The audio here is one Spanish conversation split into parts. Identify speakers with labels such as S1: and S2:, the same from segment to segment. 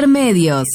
S1: Intermedios.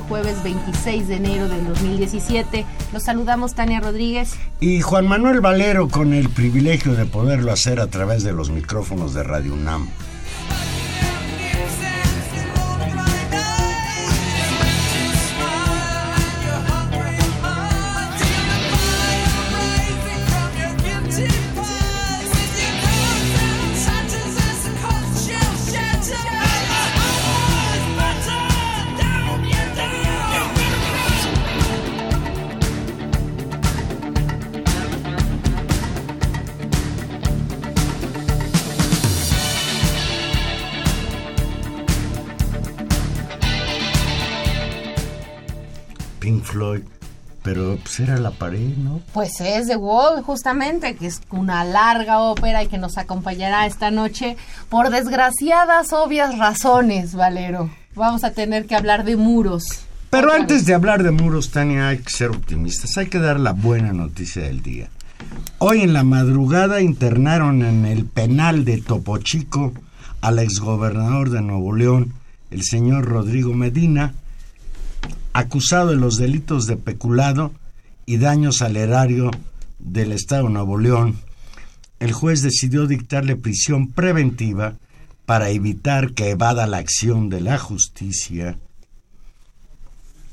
S2: Jueves 26 de enero del 2017. Los saludamos Tania Rodríguez.
S3: Y Juan Manuel Valero con el privilegio de poderlo hacer a través de los micrófonos de Radio UNAM. Pues era la pared, ¿no?
S2: Pues es The Wall, justamente, que es una larga ópera y que nos acompañará esta noche por desgraciadas, obvias razones, Valero. Vamos a tener que hablar de muros.
S3: Pero antes de hablar de muros, Tania, hay que ser optimistas. Hay que dar la buena noticia del día. Hoy en la madrugada internaron en el penal de Topo Chico al exgobernador de Nuevo León, el señor Rodrigo Medina, acusado de los delitos de peculado y daños al erario del Estado de Nuevo León. El juez decidió dictarle prisión preventiva para evitar que evada la acción de la justicia.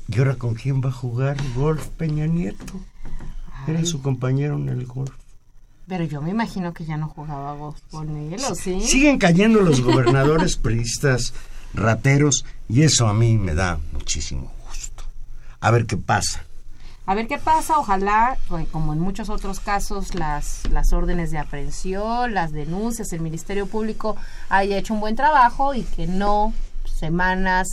S3: ¿Y ahora con quién va a jugar golf Peña Nieto? Era su compañero en el golf.
S2: Pero yo me imagino que ya no jugaba golf con él, ¿o sí?
S3: Siguen cayendo los gobernadores priistas rateros y eso a mí me da muchísimo gusto. A ver qué pasa.
S2: A ver qué pasa, ojalá, eh, como en muchos otros casos, las, las órdenes de aprehensión, las denuncias, el Ministerio Público haya hecho un buen trabajo y que no semanas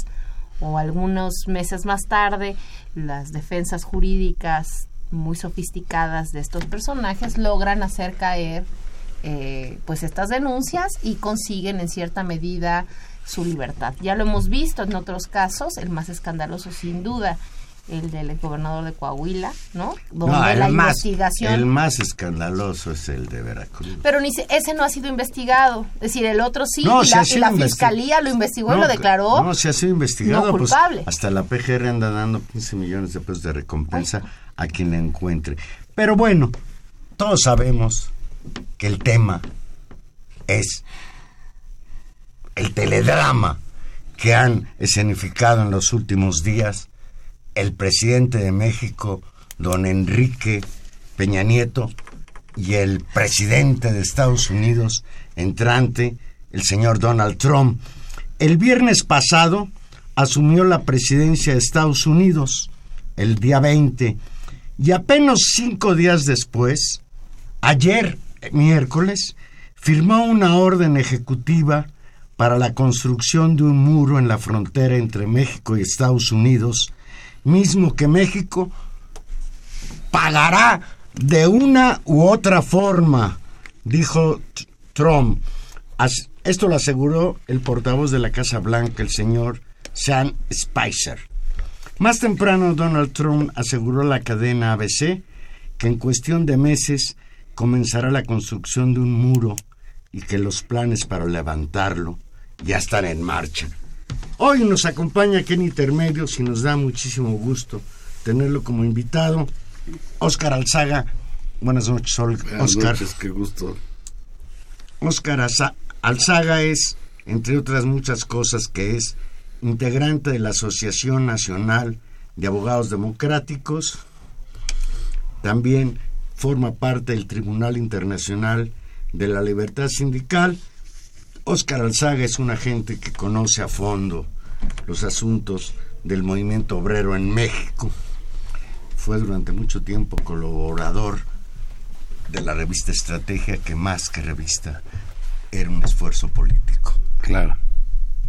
S2: o algunos meses más tarde las defensas jurídicas muy sofisticadas de estos personajes logran hacer caer eh, pues estas denuncias y consiguen en cierta medida su libertad. Ya lo hemos visto en otros casos, el más escandaloso sin duda, el del gobernador de Coahuila, ¿no? Donde
S3: No, el
S2: la
S3: más,
S2: investigación...
S3: el más escandaloso es el de Veracruz.
S2: Pero ni se- ese no ha sido investigado. Es decir, el otro sí,
S3: No,
S2: y la, y la fiscalía lo investigó y lo declaró.
S3: No, se ha sido investigado.
S2: no
S3: pues,
S2: culpable.
S3: hasta la PGR anda dando 15 millones de pesos de recompensa a quien la encuentre. Pero bueno, todos sabemos que el tema es el teledrama que han escenificado en los últimos días el presidente de México, don Enrique Peña Nieto, y el presidente de Estados Unidos entrante, el señor Donald Trump. El viernes pasado asumió la presidencia de Estados Unidos, el día 20, y apenas cinco días después, ayer, miércoles, firmó una orden ejecutiva para la construcción de un muro en la frontera entre México y Estados Unidos, mismo que México pagará de una u otra forma. dijo Trump. Esto lo aseguró el portavoz de la Casa Blanca, el señor Sam Spicer. Más temprano, Donald Trump aseguró a la cadena ABC que en cuestión de meses comenzará la construcción de un muro y que los planes para levantarlo ya están en marcha. Hoy nos acompaña Kenny Intermedios y nos da muchísimo gusto tenerlo como invitado. Oscar Alzaga. Buenas noches, Ol-
S4: Buenas
S3: Oscar.
S4: noches, qué gusto.
S3: Oscar Alzaga es, entre otras muchas cosas, que es integrante de la Asociación Nacional de Abogados Democráticos. También forma parte del Tribunal Internacional de la Libertad Sindical. Oscar Alzaga es un agente que conoce a fondo los asuntos del movimiento obrero en México. Fue durante mucho tiempo colaborador de la revista Estrategia, que más que revista era un esfuerzo político.
S4: Claro.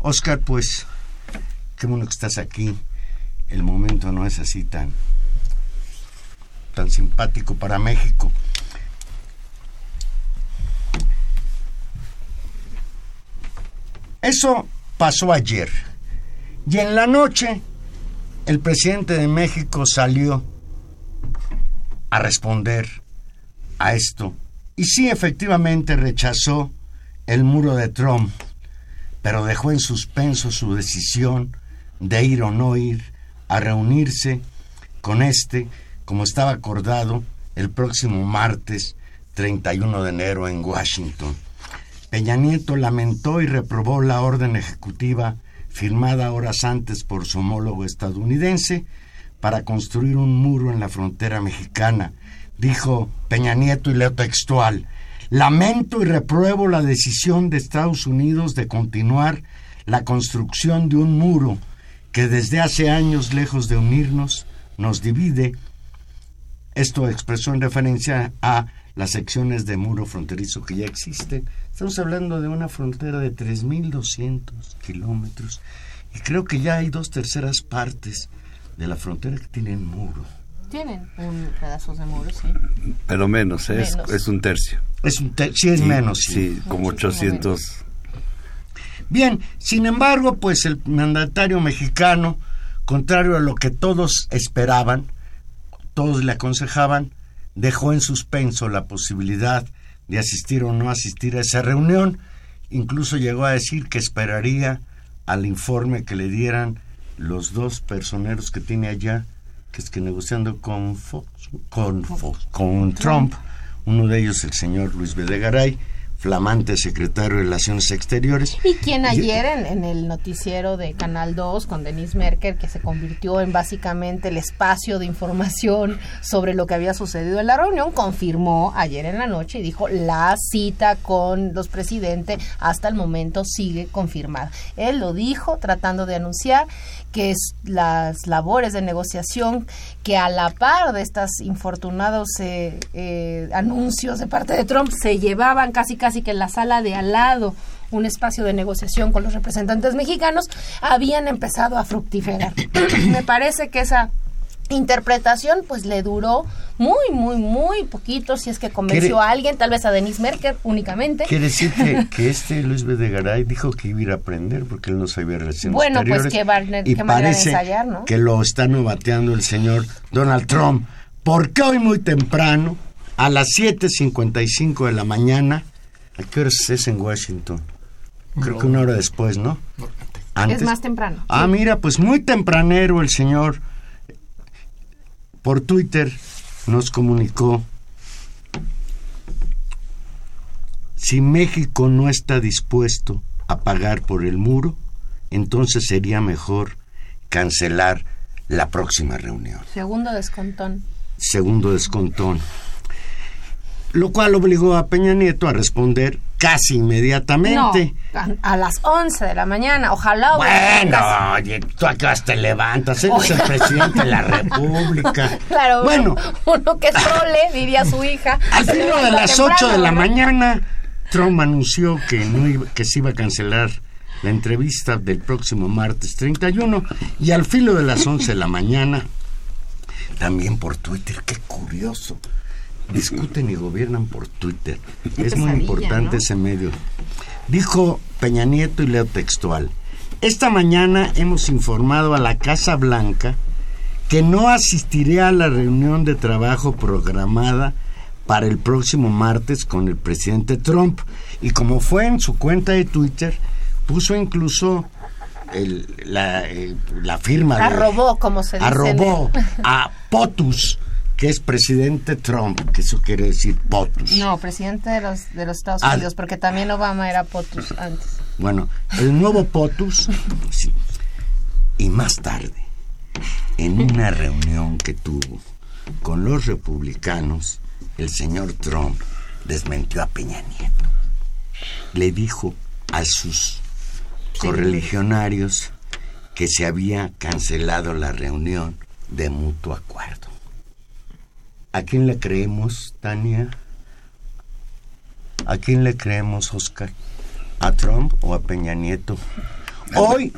S3: Oscar, pues, qué bueno que estás aquí. El momento no es así tan, tan simpático para México. Eso pasó ayer. Y en la noche, el presidente de México salió a responder a esto. Y sí, efectivamente rechazó el muro de Trump, pero dejó en suspenso su decisión de ir o no ir a reunirse con este, como estaba acordado, el próximo martes 31 de enero en Washington. Peña Nieto lamentó y reprobó la orden ejecutiva firmada horas antes por su homólogo estadounidense para construir un muro en la frontera mexicana. Dijo Peña Nieto y leo textual, lamento y repruebo la decisión de Estados Unidos de continuar la construcción de un muro que desde hace años, lejos de unirnos, nos divide. Esto expresó en referencia a las secciones de muro fronterizo que ya existen. Estamos hablando de una frontera de 3.200 kilómetros y creo que ya hay dos terceras partes de la frontera que tienen muro.
S2: Tienen un pedazo de muro, sí.
S4: Pero menos, ¿eh? es,
S2: Menos.
S4: es un tercio.
S3: Es un te- sí es
S4: Sí,
S3: menos. sí.
S4: Sí, como
S2: Muchísimo
S4: 800.
S3: Bien, sin embargo, pues el mandatario mexicano, contrario a lo que todos esperaban, todos le aconsejaban, dejó en suspenso la posibilidad de asistir o no asistir a esa reunión. Incluso llegó a decir que esperaría al informe que le dieran los dos personeros que tiene allá, que es que negociando con Fox, con, Fox- con Trump, uno de ellos el señor Luis Videgaray, flamante secretario de Relaciones Exteriores.
S2: Y quien ayer en, en el noticiero de Canal 2 con Denise Merker, que se convirtió en básicamente el espacio de información sobre lo que había sucedido en la reunión, confirmó ayer en la noche y dijo la cita con los presidentes hasta el momento sigue confirmada. Él lo dijo tratando de anunciar que es las labores de negociación que a la par de estos infortunados eh, eh, anuncios de parte de Trump se llevaban casi casi que en la sala de al lado un espacio de negociación con los representantes mexicanos habían empezado a fructiferar. Me parece que esa interpretación pues le duró muy muy muy poquito si es que convenció
S3: ¿Quiere-
S2: a alguien tal vez a Denise Merker únicamente
S3: Quiere decir que, que este Luis Videgaray dijo que iba a ir a aprender porque él no sabía relaciones
S2: Bueno, pues,
S3: exteriores.
S2: qué bar-
S3: y
S2: qué manera de
S3: parece
S2: ensayar, ¿no?
S3: que lo está novateando el señor Donald Trump. Porque hoy muy temprano, a las 7.55 de la mañana, ¿a qué horas es en Washington? Creo que una hora después, ¿no? Antes.
S2: es más temprano
S3: Ah, mira, pues muy tempranero el señor por Twitter nos comunicó si México no está dispuesto a pagar por el muro, entonces sería mejor cancelar la próxima reunión.
S2: segundo descontón
S3: Segundo descontón. Lo cual obligó a Peña Nieto a responder casi inmediatamente.
S2: No, a, a las 11 de la mañana. Ojalá.
S3: Bueno, oye, tú acá te levantas, eres el presidente de la República.
S2: Claro,
S3: bueno,
S2: uno, uno que sole, diría su hija.
S3: al filo de las 8 de la
S2: temprano,
S3: mañana, Trump anunció que, no iba- que se iba a cancelar la entrevista del próximo martes 31 y al filo de las 11 de la mañana, también por Twitter, qué curioso, discuten y gobiernan por Twitter. Es muy importante ese medio. Dijo Peña Nieto y leo textual. Esta mañana hemos informado a la Casa Blanca que no asistiré a la reunión de trabajo programada para el próximo martes con el presidente Trump. Y como fue en su cuenta de Twitter, puso incluso el- la, eh, la firma de...
S2: Arrobó, como se dice.
S3: Arrobó
S2: el-
S3: a POTUS, que es presidente Trump, que eso quiere decir POTUS.
S2: No, presidente de los, de los Estados
S3: Ah,
S2: Unidos, porque también Obama era POTUS antes.
S3: Bueno, el nuevo POTUS. sí. Y más tarde, en una reunión que tuvo con los republicanos, el señor Trump desmentió a Peña Nieto. Le dijo a sus correligionarios que se había cancelado la reunión de mutuo acuerdo. ¿A quién le creemos, Tania? ¿A quién le creemos, Oscar? ¿A Trump o a Peña Nieto? Hoy,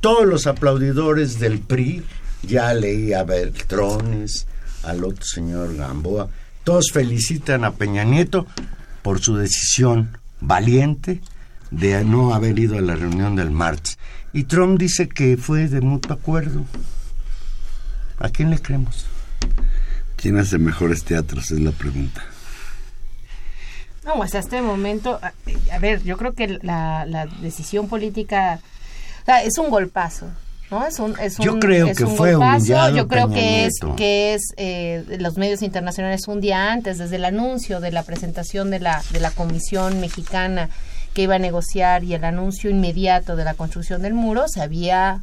S3: todos los aplaudidores del PRI, ya leí a Beltrones, al otro señor Gamboa, todos felicitan a Peña Nieto por su decisión valiente de no haber ido a la reunión del martes. Y Trump dice que fue de mutuo acuerdo. ¿A quién le creemos?
S4: ¿Quién hace mejores teatros? Es la pregunta.
S2: No, pues hasta este momento, a, a ver, yo creo que la, la decisión política, o sea, es un golpazo. ¿No? Es un, es
S3: Yo
S2: un-
S3: creo
S2: es
S3: que
S2: un
S3: fue
S2: golpazo. Yo creo que es, que es eh, los medios internacionales un día antes, desde el anuncio de la presentación de la, de la comisión mexicana que iba a negociar y el anuncio inmediato de la construcción del muro, se había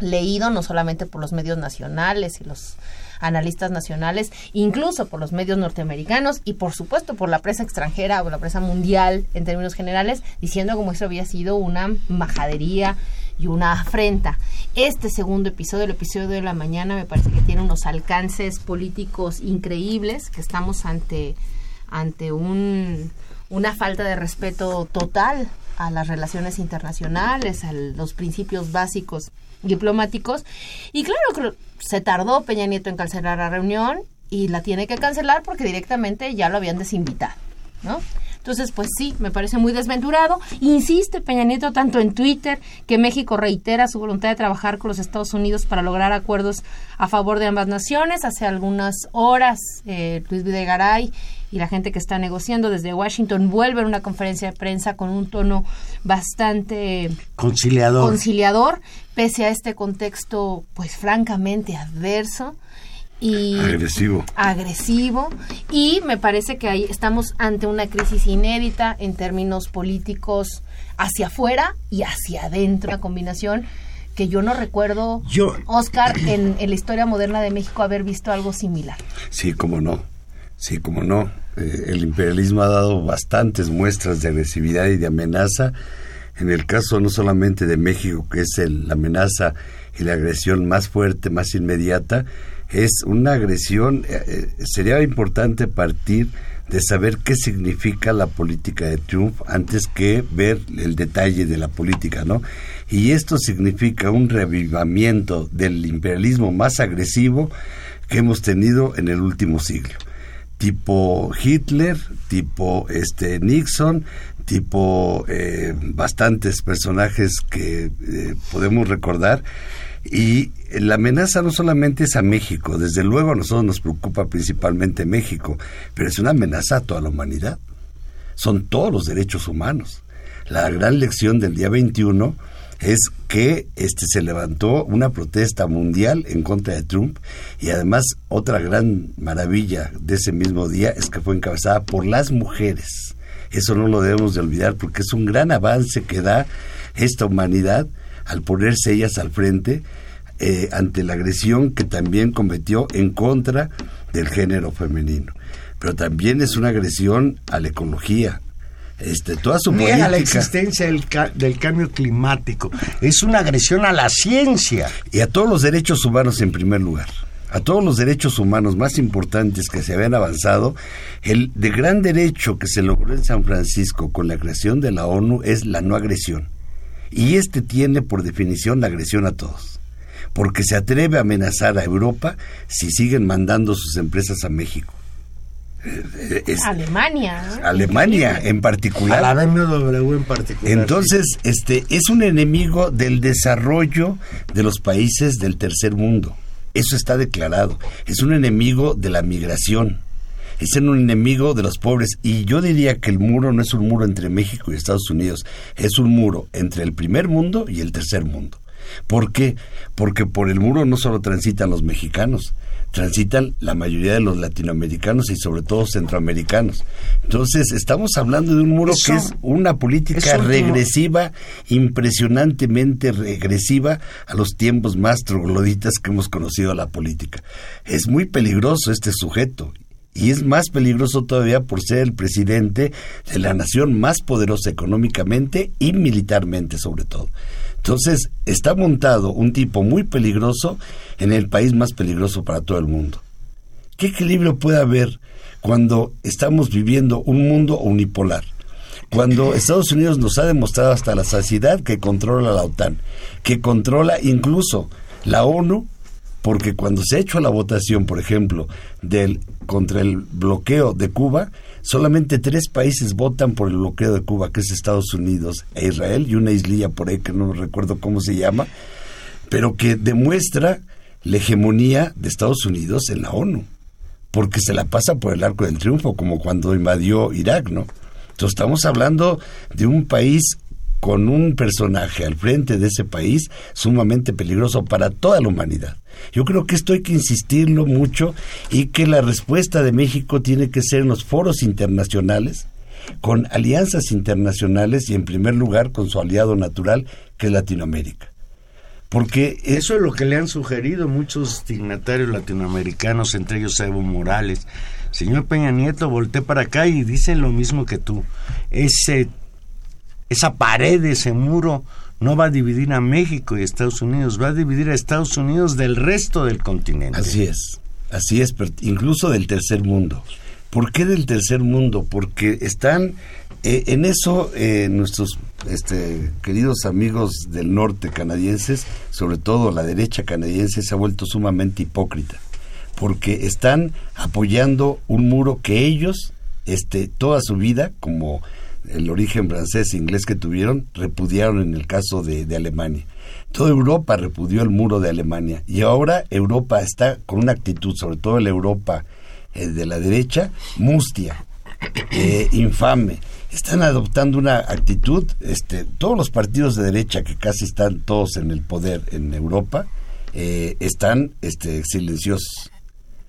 S2: leído no solamente por los medios nacionales y los analistas nacionales, incluso por los medios norteamericanos y por supuesto por la prensa extranjera o la prensa mundial en términos generales, diciendo como eso había sido una majadería y una afrenta. Este segundo episodio, el episodio de la mañana, me parece que tiene unos alcances políticos increíbles, que estamos ante, ante un, una falta de respeto total a las relaciones internacionales, a los principios básicos diplomáticos. Y claro, se tardó Peña Nieto en cancelar la reunión y la tiene que cancelar porque directamente ya lo habían desinvitado, ¿no? Entonces, pues sí, me parece muy desventurado. Insiste Peña Nieto tanto en Twitter que México reitera su voluntad de trabajar con los Estados Unidos para lograr acuerdos a favor de ambas naciones. Hace algunas horas, eh, Luis Videgaray y la gente que está negociando desde Washington vuelve a una conferencia de prensa con un tono bastante
S3: Conciliador.
S2: conciliador, pese a este contexto, pues francamente adverso y
S4: Agresivo.
S2: agresivo y me parece que ahí estamos ante una crisis inédita en términos políticos hacia afuera y hacia adentro, una combinación que yo no recuerdo,
S3: Yo-
S2: Oscar, en, en la historia moderna de México haber visto algo similar.
S4: Sí, como no. Sí, como no. Eh, el imperialismo ha dado bastantes muestras de agresividad y de amenaza. En el caso no solamente de México, que es el- la amenaza y la agresión más fuerte, más inmediata, es una agresión. eh, eh, sería importante partir de saber qué significa la política de Trump antes que ver el detalle de la política, ¿no? Y esto significa un revivamiento del imperialismo más agresivo que hemos tenido en el último siglo tipo Hitler, tipo este Nixon, tipo eh, bastantes personajes que eh, podemos recordar. Y la amenaza no solamente es a México, desde luego a nosotros nos preocupa principalmente México, pero es una amenaza a toda la humanidad. Son todos los derechos humanos. La gran lección del día 21 es que este se levantó una protesta mundial en contra de Trump y además otra gran maravilla de ese mismo día es que fue encabezada por las mujeres. Eso no lo debemos de olvidar porque es un gran avance que da esta humanidad al ponerse ellas al frente eh, ante la agresión que también cometió en contra del género femenino. Pero también es una agresión a la ecología. Este, toda su
S3: Niega la
S4: política
S3: existencia del, ca- del cambio climático. Es una agresión a la ciencia.
S4: y a todos los derechos humanos en primer lugar. A todos los derechos humanos más importantes que se habían avanzado, el de gran derecho que se logró en San Francisco con la creación de la ONU es la no agresión. Y este tiene por definición la agresión a todos. Porque se atreve a amenazar a Europa si siguen mandando sus empresas a México. Eh, es
S2: Alemania.
S4: Alemania en
S3: A
S4: particular.
S3: la BMW en particular.
S4: Entonces, este es un enemigo del desarrollo de los países del tercer mundo. Eso está declarado. Es un enemigo de la migración. Es un enemigo de los pobres. Y yo diría que el muro no es un muro entre México y Estados Unidos. Es un muro entre el primer mundo y el tercer mundo. ¿Por qué? Porque por el muro no solo transitan los mexicanos, transitan la mayoría de los latinoamericanos y sobre todo centroamericanos. Entonces, estamos hablando de un muro
S3: Eso-
S4: que es una política regresiva, impresionantemente regresiva a los tiempos más trogloditas que hemos conocido a la política. Es muy peligroso este sujeto. Y es más peligroso todavía por ser el presidente de la nación más poderosa económicamente y militarmente sobre todo. Entonces, está montado un tipo muy peligroso en el país más peligroso para todo el mundo. ¿Qué equilibrio puede haber cuando estamos viviendo un mundo unipolar? Cuando Estados Unidos nos ha demostrado hasta la saciedad que controla la OTAN, que controla incluso la ONU, porque cuando se ha hecho la votación, por ejemplo, del contra el bloqueo de Cuba, solamente tres países votan por el bloqueo de Cuba, que es Estados Unidos e Israel y una islilla por ahí que no recuerdo cómo se llama, pero que demuestra la hegemonía de Estados Unidos en la ONU, porque se la pasa por el arco del triunfo, como cuando invadió Irak, ¿no? Entonces estamos hablando de un país con un personaje al frente de ese país sumamente peligroso para toda la humanidad. Yo creo que esto hay que insistirlo mucho y que la respuesta de México tiene que ser en los foros internacionales, con alianzas internacionales y en primer lugar con su aliado natural, que es Latinoamérica. Porque es-
S3: Eso es lo que le han sugerido muchos dignatarios latinoamericanos, entre ellos Evo Morales. Señor Peña Nieto, volteé para acá y dicen lo mismo que tú. Ese, esa pared, ese muro, no va a dividir a México y Estados Unidos, va a dividir a Estados Unidos del resto del continente.
S4: Así es, así es, incluso del tercer mundo. ¿Por qué del tercer mundo? Porque están eh, en eso eh, nuestros este, queridos amigos del norte canadienses, sobre todo la derecha canadiense, se ha vuelto sumamente hipócrita, porque están apoyando un muro que ellos, este, toda su vida, como el origen francés e inglés que tuvieron, repudiaron en el caso de, Alemania. Toda Europa repudió el muro de Alemania y ahora Europa está con una actitud, sobre todo la Europa eh, de la derecha, mustia, eh, infame. Están adoptando una actitud, este, todos los partidos de derecha que casi están todos en el poder en Europa, eh, están este, silenciosos.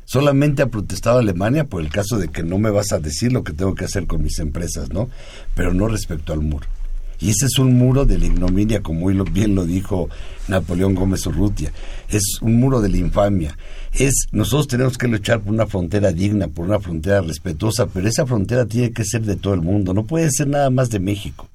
S4: Solamente ha protestado Alemania por el caso de que no me vas a decir lo que tengo que hacer con mis empresas, ¿no? Pero no respecto al muro. Y ese es un muro de la ignominia, como bien lo dijo Napoleón Gómez Urrutia. Es un muro de la infamia. Es nosotros tenemos que luchar por una frontera digna, por una frontera respetuosa, pero esa frontera tiene que ser de todo el mundo. No puede ser nada más de México,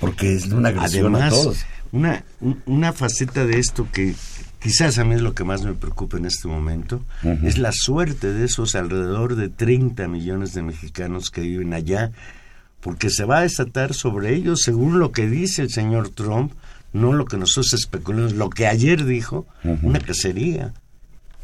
S4: porque es una agresión
S3: Además,
S4: a todos.
S3: Una, un- una faceta de esto que quizás a mí es lo que más me preocupa en este momento, es la suerte de esos alrededor de 30 millones de mexicanos que viven allá, porque se va a desatar sobre ellos, según lo que dice el señor Trump, no lo que nosotros especulamos, lo que ayer dijo, una cacería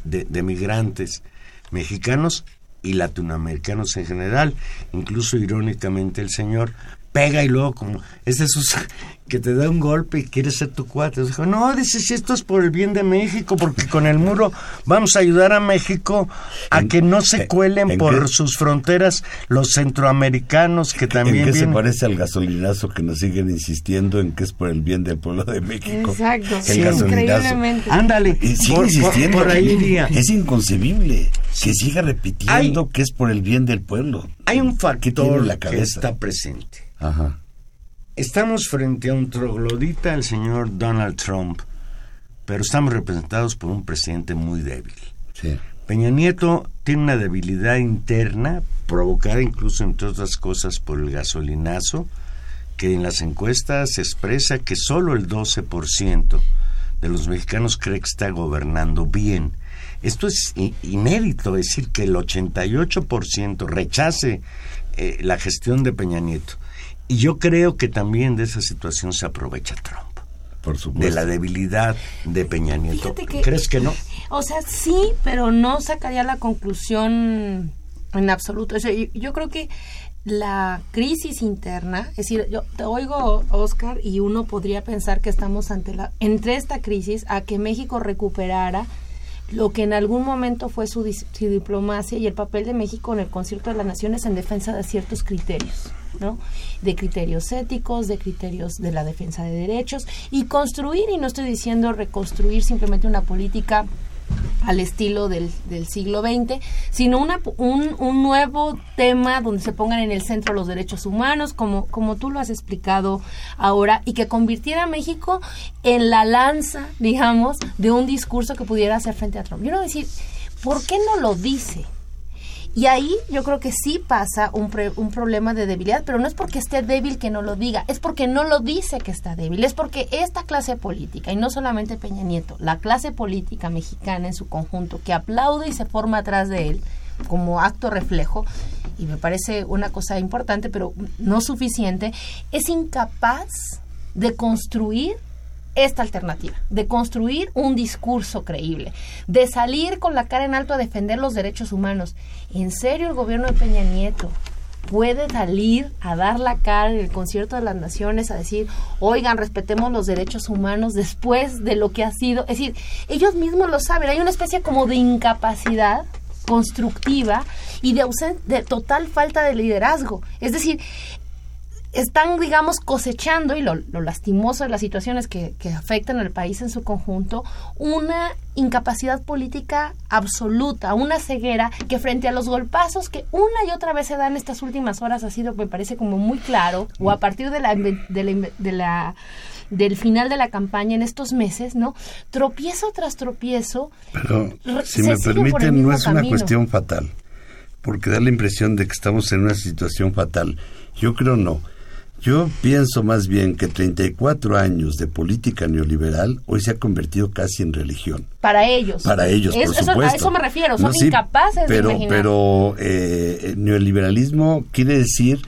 S3: de, de migrantes mexicanos y latinoamericanos en general. Incluso irónicamente el señor pega y luego como es de esos que te da un golpe y quiere ser tu cuate. Dijo, no, dice, si esto es por el bien de México, porque con el muro vamos a ayudar a México a
S4: ¿En-
S3: que no se
S4: en-
S3: cuelen
S4: en
S3: por
S4: qué-
S3: sus fronteras los centroamericanos que también
S4: ¿En qué se parece al gasolinazo que nos siguen insistiendo en que es por el bien del pueblo de México?
S2: Exacto,
S4: El
S2: sí,
S4: gasolinazo.
S2: increíblemente.
S3: Ándale,
S4: Y sigue
S3: por, por-
S4: insistiendo.
S3: por ahí iría.
S4: Es inconcebible que siga repitiendo
S3: Hay-
S4: que es por el bien del pueblo.
S3: Hay un
S4: ¿Qué tiene
S3: factor
S4: la
S3: que está presente.
S4: Ajá.
S3: Estamos frente a un troglodita, el señor Donald Trump, pero estamos representados por un presidente muy débil.
S4: Sí.
S3: Peña Nieto tiene una debilidad interna, provocada incluso, entre otras cosas, por el gasolinazo, que en las encuestas expresa que solo el 12% de los mexicanos cree que está gobernando bien. Esto es i- inédito, es decir, que el 88% rechace eh, la gestión de Peña Nieto. Y yo creo que también de esa situación se aprovecha Trump,
S4: Por supuesto.
S3: de la debilidad de Peña Nieto.
S2: Que-
S3: ¿Crees que no?
S2: O sea, sí, pero no sacaría la conclusión En absoluto. O sea, yo, yo creo que la crisis interna, es decir, yo te oigo, Oscar, y uno podría pensar que estamos ante la, entre esta crisis a que México recuperara lo que en algún momento fue su, su diplomacia y el papel de México en el concierto de las naciones en defensa de ciertos criterios, ¿no? De criterios éticos, de criterios de la defensa de derechos y construir, y no estoy diciendo reconstruir simplemente una política al estilo del, del siglo XX, sino una, un, un nuevo tema donde se pongan en el centro los derechos humanos, como, como tú lo has explicado ahora, y que convirtiera a México en la lanza, digamos, de un discurso que pudiera hacer frente a Trump. Yo no decir, ¿por qué no lo dice? Y ahí yo creo que sí pasa un, pre- un problema de debilidad, pero no es porque esté débil que no lo diga, es porque no lo dice que está débil, es porque esta clase política, y no solamente Peña Nieto, la clase política mexicana en su conjunto, que aplaude y se forma atrás de él como acto reflejo, y me parece una cosa importante, pero no suficiente, es incapaz de construir esta alternativa, de construir un discurso creíble, de salir con la cara en alto a defender los derechos humanos. ¿En serio el gobierno de Peña Nieto puede salir a dar la cara en el concierto de las naciones a decir, oigan, respetemos los derechos humanos después de lo que ha sido? Es decir, ellos mismos lo saben, hay una especie como de incapacidad constructiva y de, de total falta de liderazgo. Es decir, están, digamos, cosechando, y lo, lo lastimoso de las situaciones que, que afectan al país en su conjunto, una incapacidad política absoluta, una ceguera que frente a los golpazos que una y otra vez se dan estas últimas horas ha sido, me parece como muy claro, o a partir de la, de la, de la del final de la campaña en estos meses, ¿no? Tropiezo tras tropiezo.
S4: Pero, si me permiten, no es una cuestión fatal, porque da la impresión de que estamos en una situación fatal. Yo creo no. Yo pienso más bien que 34 años de política neoliberal hoy se ha convertido casi en religión.
S2: Para ellos.
S4: Para ellos,
S2: Es-
S4: por
S2: eso-
S4: supuesto.
S2: A eso me refiero, son
S4: No, sí,
S2: incapaces
S4: pero,
S2: de imaginar.
S4: Pero eh, el neoliberalismo quiere decir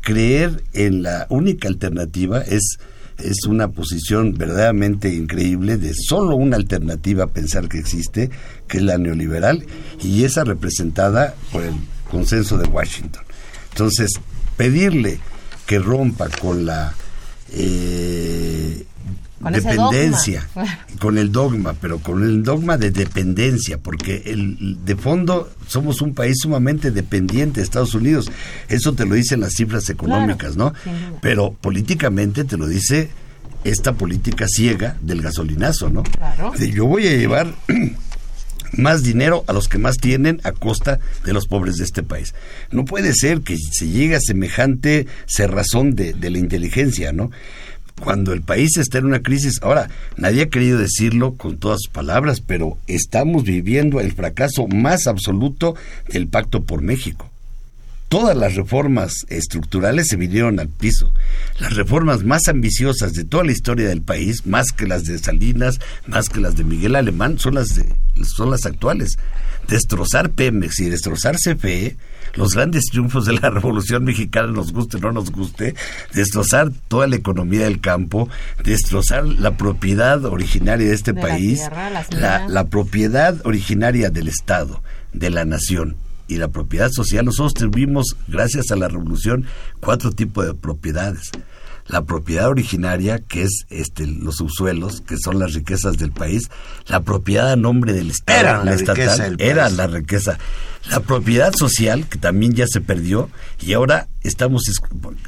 S4: creer en la única alternativa es es una posición verdaderamente increíble de solo una alternativa pensar que existe, que es la neoliberal, y esa representada por el consenso de Washington. Entonces, pedirle que rompa con la eh,
S2: Con
S4: dependencia, con el dogma, pero con el dogma de dependencia, porque el, de fondo somos un país sumamente dependiente de Estados Unidos. Eso te lo dicen las cifras económicas, ¿no? Pero políticamente te lo dice esta política ciega del gasolinazo, ¿no?
S2: Claro.
S4: Yo voy a llevar más dinero a los que más tienen a costa de los pobres de este país. No puede ser que se llegue a semejante cerrazón de, de la inteligencia, ¿no? Cuando el país está en una crisis, ahora, nadie ha querido decirlo con todas sus palabras, pero estamos viviendo el fracaso más absoluto del Pacto por México todas las reformas estructurales se vinieron al piso. Las reformas más ambiciosas de toda la historia del país, más que las de Salinas, más que las de Miguel Alemán, son las de, son las actuales. Destrozar Pemex y destrozar CFE, los grandes triunfos de la Revolución Mexicana, nos guste o no nos guste, destrozar toda la economía del campo, destrozar la propiedad originaria de este
S2: De la
S4: país,
S2: tierra,
S4: la propiedad originaria del Estado, de la nación y la propiedad social, nosotros tuvimos, gracias a la revolución, cuatro tipos de propiedades. La propiedad originaria, que es este, los subsuelos, que son las riquezas del país. La propiedad a nombre del Estado,
S3: Era la
S4: estatal, era
S3: país.
S4: la riqueza. La propiedad social, que también ya se perdió, y ahora estamos,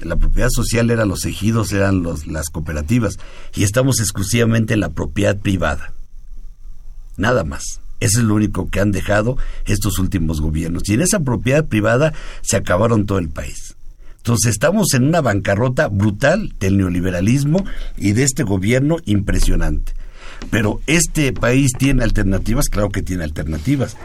S4: la propiedad social eran los ejidos, eran los, las cooperativas, y estamos exclusivamente en la propiedad privada. Nada más. Eso es lo único que han dejado estos últimos gobiernos. Y en esa propiedad privada se acabaron todo el país. Entonces estamos en una bancarrota brutal del neoliberalismo y de este gobierno impresionante. Pero este país tiene alternativas, claro que tiene alternativas.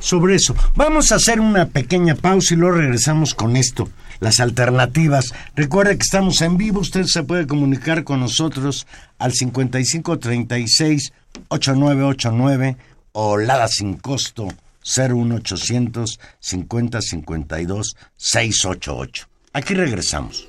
S3: sobre eso. Vamos a hacer una pequeña pausa y luego regresamos con esto, las alternativas. Recuerde que estamos en vivo, usted se puede comunicar con nosotros al 5536-8989 o Lada sin costo 01800 5052 688. Aquí regresamos.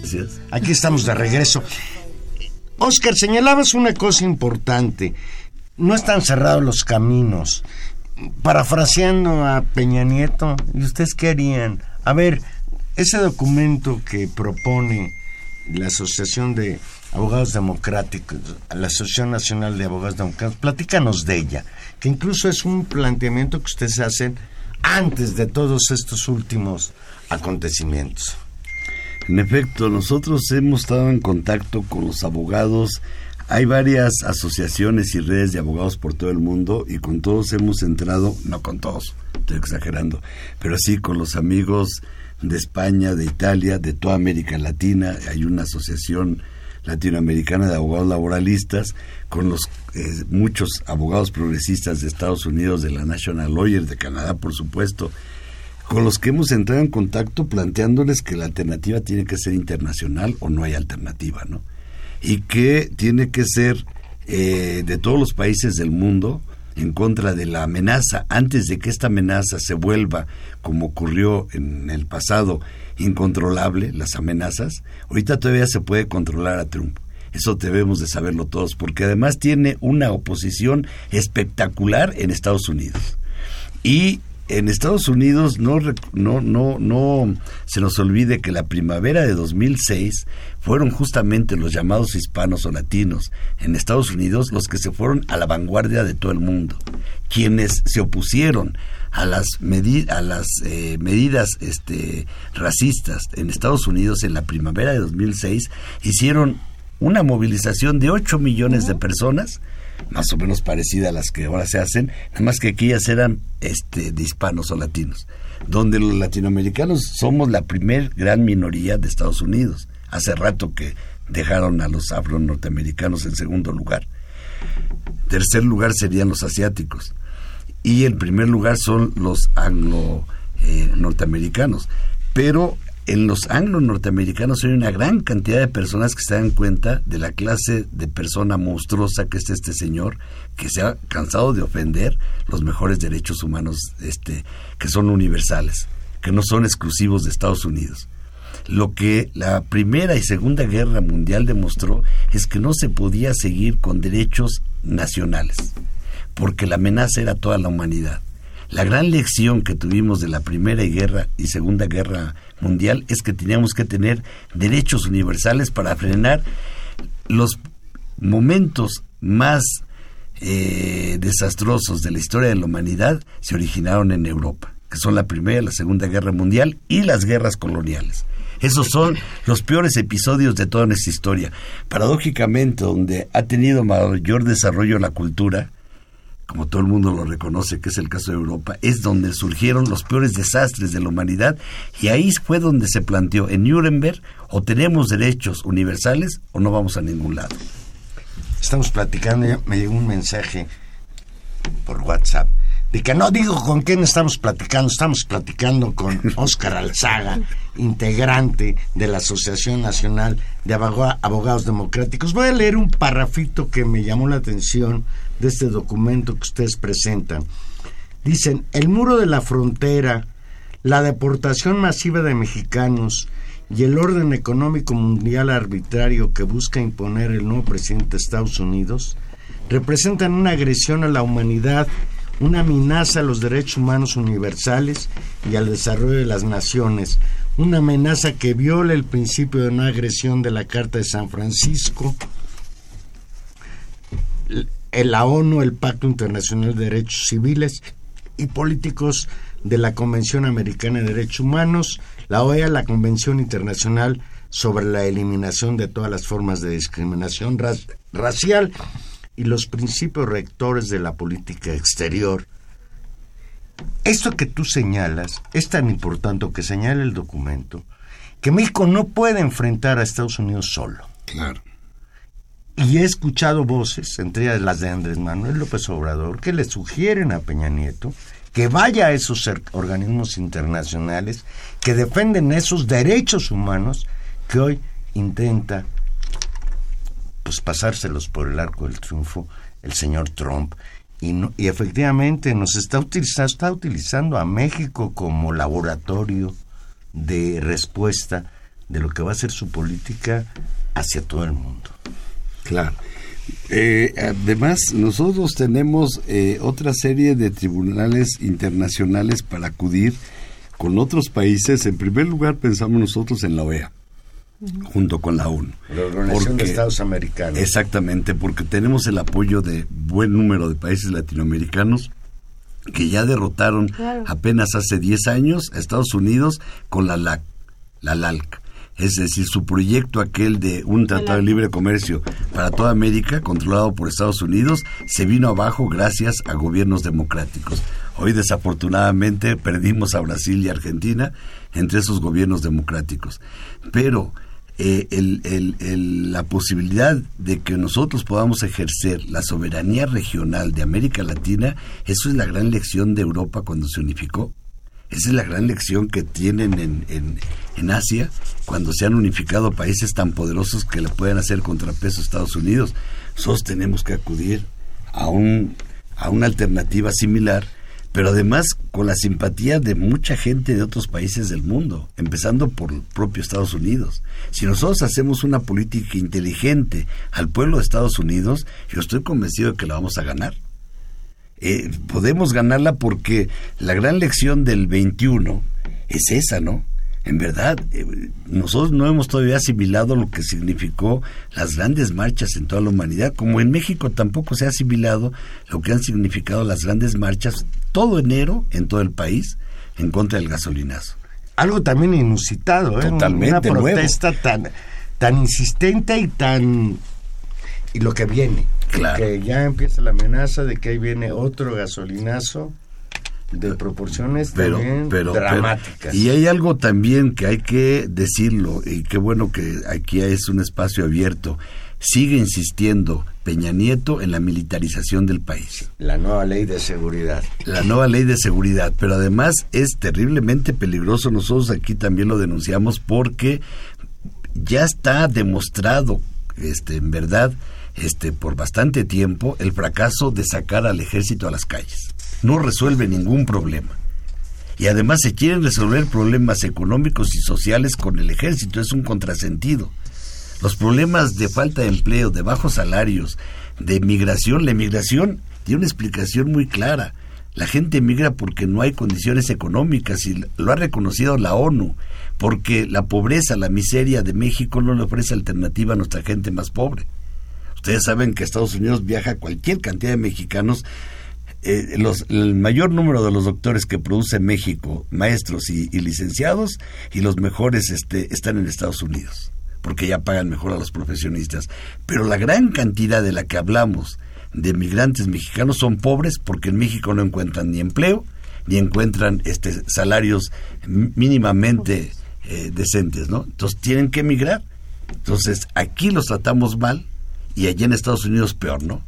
S4: Gracias.
S3: Aquí estamos de regreso. Oscar, señalabas una cosa importante. No están cerrados los caminos. Parafraseando a Peña Nieto, ¿y ustedes qué harían? A ver, ese documento que propone la Asociación de Abogados Democráticos, la Asociación Nacional de Abogados Democráticos, platícanos de ella, que incluso es un planteamiento que ustedes hacen antes de todos estos últimos acontecimientos.
S4: En efecto, nosotros hemos estado en contacto con los abogados. Hay varias asociaciones y redes de abogados por todo el mundo y con todos hemos entrado, no con todos, estoy exagerando, pero sí con los amigos de España, de Italia, de toda América Latina. Hay una asociación latinoamericana de abogados laboralistas con los eh, muchos abogados progresistas de Estados Unidos, de la National Lawyer, de Canadá, por supuesto, con los que hemos entrado en contacto planteándoles que la alternativa tiene que ser internacional o no hay alternativa, ¿no? Y que tiene que ser eh, de todos los países del mundo en contra de la amenaza, antes de que esta amenaza se vuelva, como ocurrió en el pasado, incontrolable, las amenazas, ahorita todavía se puede controlar a Trump. Eso debemos de saberlo todos, porque además tiene una oposición espectacular en Estados Unidos. Y en Estados Unidos no, no, no, no se nos olvide que la primavera de 2006 fueron justamente los llamados hispanos o latinos en Estados Unidos los que se fueron a la vanguardia de todo el mundo, quienes se opusieron a las, a las eh, medidas este, racistas en Estados Unidos en la primavera de 2006 hicieron una movilización de 8 millones de personas más o menos parecida a las que ahora se hacen, nada más que aquellas eran este, de hispanos o latinos, donde los latinoamericanos somos la primer gran minoría de Estados Unidos. Hace rato que dejaron a los afro-norteamericanos en segundo lugar. Tercer lugar serían los asiáticos. Y en primer lugar son los anglo-norteamericanos. Pero en los anglo-norteamericanos hay una gran cantidad de personas que se dan cuenta de la clase de persona monstruosa que es este señor, que se ha cansado de ofender los mejores derechos humanos este, que son universales, que no son exclusivos de Estados Unidos. Lo que la Primera y Segunda Guerra Mundial demostró es que no se podía seguir con derechos nacionales, porque la amenaza era toda la humanidad. La gran lección que tuvimos de la Primera Guerra y Segunda Guerra Mundial es que teníamos que tener derechos universales para frenar los momentos más eh, desastrosos de la historia de la humanidad se originaron en Europa, que son la Primera la Segunda Guerra Mundial y las guerras coloniales. Esos son los peores episodios de toda nuestra historia. Paradójicamente, donde ha tenido mayor desarrollo la cultura, como todo el mundo lo reconoce, que es el caso de Europa, es donde surgieron los peores desastres de la humanidad y ahí fue donde se planteó en Nuremberg o tenemos derechos universales o no vamos a ningún lado.
S3: Estamos platicando, me llegó un mensaje por WhatsApp de que no digo con quién estamos platicando, estamos platicando con Óscar Alzaga, integrante de la Asociación Nacional de Abogados Democráticos. Voy a leer un parrafito que me llamó la atención de este documento que ustedes presentan. Dicen, el muro de la frontera, la deportación masiva de mexicanos y el orden económico mundial arbitrario que busca imponer el nuevo presidente de Estados Unidos representan una agresión a la humanidad, una amenaza a los derechos humanos universales y al desarrollo de las naciones, una amenaza que viola el principio de no agresión de la Carta de San Francisco, la ONU, el Pacto Internacional de Derechos Civiles y Políticos de la Convención Americana de Derechos Humanos, la OEA, la Convención Internacional sobre la Eliminación de todas las formas de discriminación racial y los principios rectores de la política exterior. esto que tú señalas es tan importante que señala el documento que México no puede enfrentar a Estados Unidos solo.
S4: Claro.
S3: Y he escuchado voces, entre ellas las de Andrés Manuel López Obrador, que le sugieren a Peña Nieto que vaya a esos organismos internacionales que defienden esos derechos humanos que hoy intenta pues pasárselos por el arco del triunfo el señor Trump y, no- y efectivamente nos está utilizando, está utilizando a México como laboratorio de respuesta de lo que va a ser su política hacia todo el mundo.
S4: Claro. Eh, además, nosotros tenemos eh, otra serie de tribunales internacionales para acudir con otros países. En primer lugar, pensamos nosotros en la OEA, junto con la ONU.
S3: La Organización de Estados Americanos.
S4: Exactamente, porque tenemos el apoyo de buen número de países latinoamericanos que ya derrotaron apenas hace 10 años a Estados Unidos con la LAC, la LALC. Es decir, su proyecto aquel de un tratado de libre comercio para toda América, controlado por Estados Unidos, se vino abajo gracias a gobiernos democráticos. Hoy desafortunadamente perdimos a Brasil y Argentina entre esos gobiernos democráticos. Pero eh, el- el- el- la posibilidad de que nosotros podamos ejercer la soberanía regional de América Latina, eso es la gran lección de Europa cuando se unificó. Esa es la gran lección que tienen en, en- en Asia cuando se han unificado países tan poderosos que le pueden hacer contrapeso a Estados Unidos. Nosotros tenemos que acudir a, un, a una alternativa similar, pero además con la simpatía de mucha gente de otros países del mundo, empezando por el propio Estados Unidos. Si nosotros hacemos una política inteligente al pueblo de Estados Unidos, yo estoy convencido de que la vamos a ganar eh, podemos ganarla porque la gran lección del 21 es esa, ¿no? En verdad, eh, nosotros no hemos todavía asimilado lo que significó las grandes marchas en toda la humanidad, como en México tampoco se ha asimilado lo que han significado las grandes marchas todo enero en todo el país en contra del gasolinazo.
S3: Algo también inusitado, ¿eh?
S4: Totalmente
S3: Una
S4: nuevo.
S3: protesta tan, tan insistente y tan... Y lo que viene.
S4: Claro.
S3: Que ya empieza la amenaza de que ahí viene otro gasolinazo de proporciones
S4: pero,
S3: también
S4: pero,
S3: dramáticas.
S4: pero- y hay algo también que hay que decirlo, y qué bueno que aquí es un espacio abierto. Sigue insistiendo Peña Nieto en la militarización del país.
S3: La nueva ley de seguridad.
S4: La nueva ley de seguridad, pero además es terriblemente peligroso. Nosotros aquí también lo denunciamos porque ya está demostrado, este, en verdad, este, por bastante tiempo, el fracaso de sacar al ejército a las calles. No resuelve ningún problema. Y además se quieren resolver problemas económicos y sociales con el ejército. Es un contrasentido. Los problemas de falta de empleo, de bajos salarios, de migración, la emigración tiene una explicación muy clara. La gente emigra porque no hay condiciones económicas y lo ha reconocido la ONU, porque la pobreza, la miseria de México no le ofrece alternativa a nuestra gente más pobre. Ustedes saben que Estados Unidos viaja cualquier cantidad de mexicanos. Eh, los- el mayor número de los doctores que produce México, maestros y, licenciados, y los mejores este, están en Estados Unidos, porque ya pagan mejor a los profesionistas. Pero la gran cantidad de la que hablamos de migrantes mexicanos son pobres porque en México no encuentran ni empleo, ni encuentran este, salarios mínimamente eh, decentes, ¿no? Entonces tienen que emigrar. Entonces aquí los tratamos mal y allá en Estados Unidos peor, ¿no?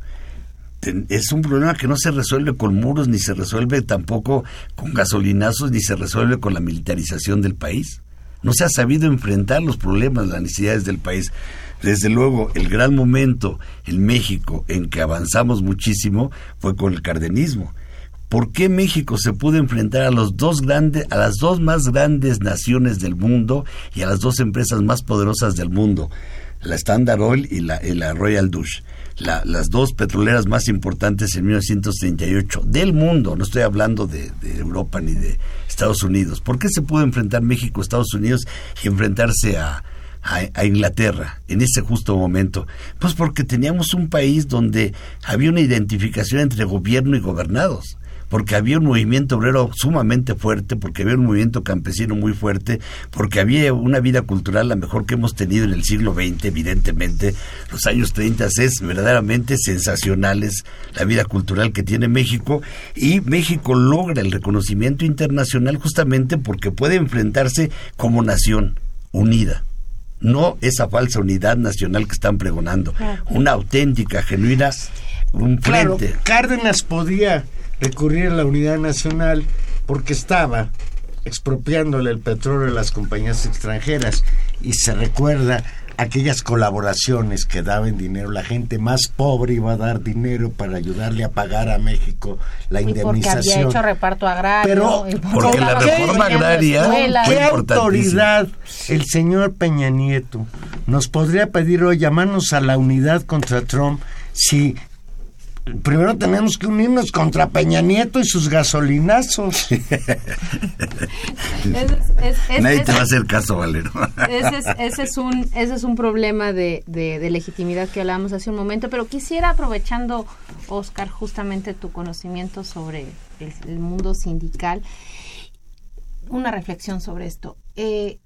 S4: Es un problema que no se resuelve con muros, ni se resuelve tampoco con gasolinazos, ni se resuelve con la militarización del país. No se ha sabido enfrentar los problemas, las necesidades del país. Desde luego, el gran momento en México en que avanzamos muchísimo fue con el cardenismo. ¿Por qué México se pudo enfrentar a los dos grandes, a las dos más grandes naciones del mundo y a las dos empresas más poderosas del mundo, la Standard Oil y la, y la Royal Dutch, la- las dos petroleras más importantes en 1938 del mundo? No estoy hablando de, Europa ni de Estados Unidos. ¿Por qué se pudo enfrentar México, Estados Unidos y enfrentarse a, a, a Inglaterra en ese justo momento? Pues porque teníamos un país donde había una identificación entre gobierno y gobernados porque había un movimiento obrero sumamente fuerte, porque había un movimiento campesino muy fuerte, porque había una vida cultural la mejor que hemos tenido en el siglo XX, evidentemente. Los años 30 es verdaderamente sensacionales la vida cultural que tiene México y México logra el reconocimiento internacional justamente porque puede enfrentarse como nación unida no esa falsa unidad nacional que están pregonando, una auténtica, genuina, un
S3: Claro,
S4: frente.
S3: Cárdenas podía recurrir a la unidad nacional porque estaba expropiándole el petróleo a las compañías extranjeras y se recuerda aquellas colaboraciones que daban dinero, la gente más pobre iba a dar dinero para ayudarle a pagar a México la
S2: Y porque había
S3: indemnización.
S2: hecho reparto agrario.
S3: Pero-
S2: y
S4: Porque la reforma agraria fue
S3: ¿Qué autoridad el señor Peña Nieto nos podría pedir hoy llamarnos a la unidad contra Trump si primero tenemos que unirnos contra Peña Nieto y sus gasolinazos?
S2: Es- es- es-
S4: Nadie
S2: es-
S4: te va a hacer caso, Valero.
S2: ese es, ese es un ese es un problema de, de- de legitimidad que hablábamos hace un momento pero quisiera aprovechando Oscar justamente tu conocimiento sobre el, el mundo sindical una reflexión sobre esto Eh,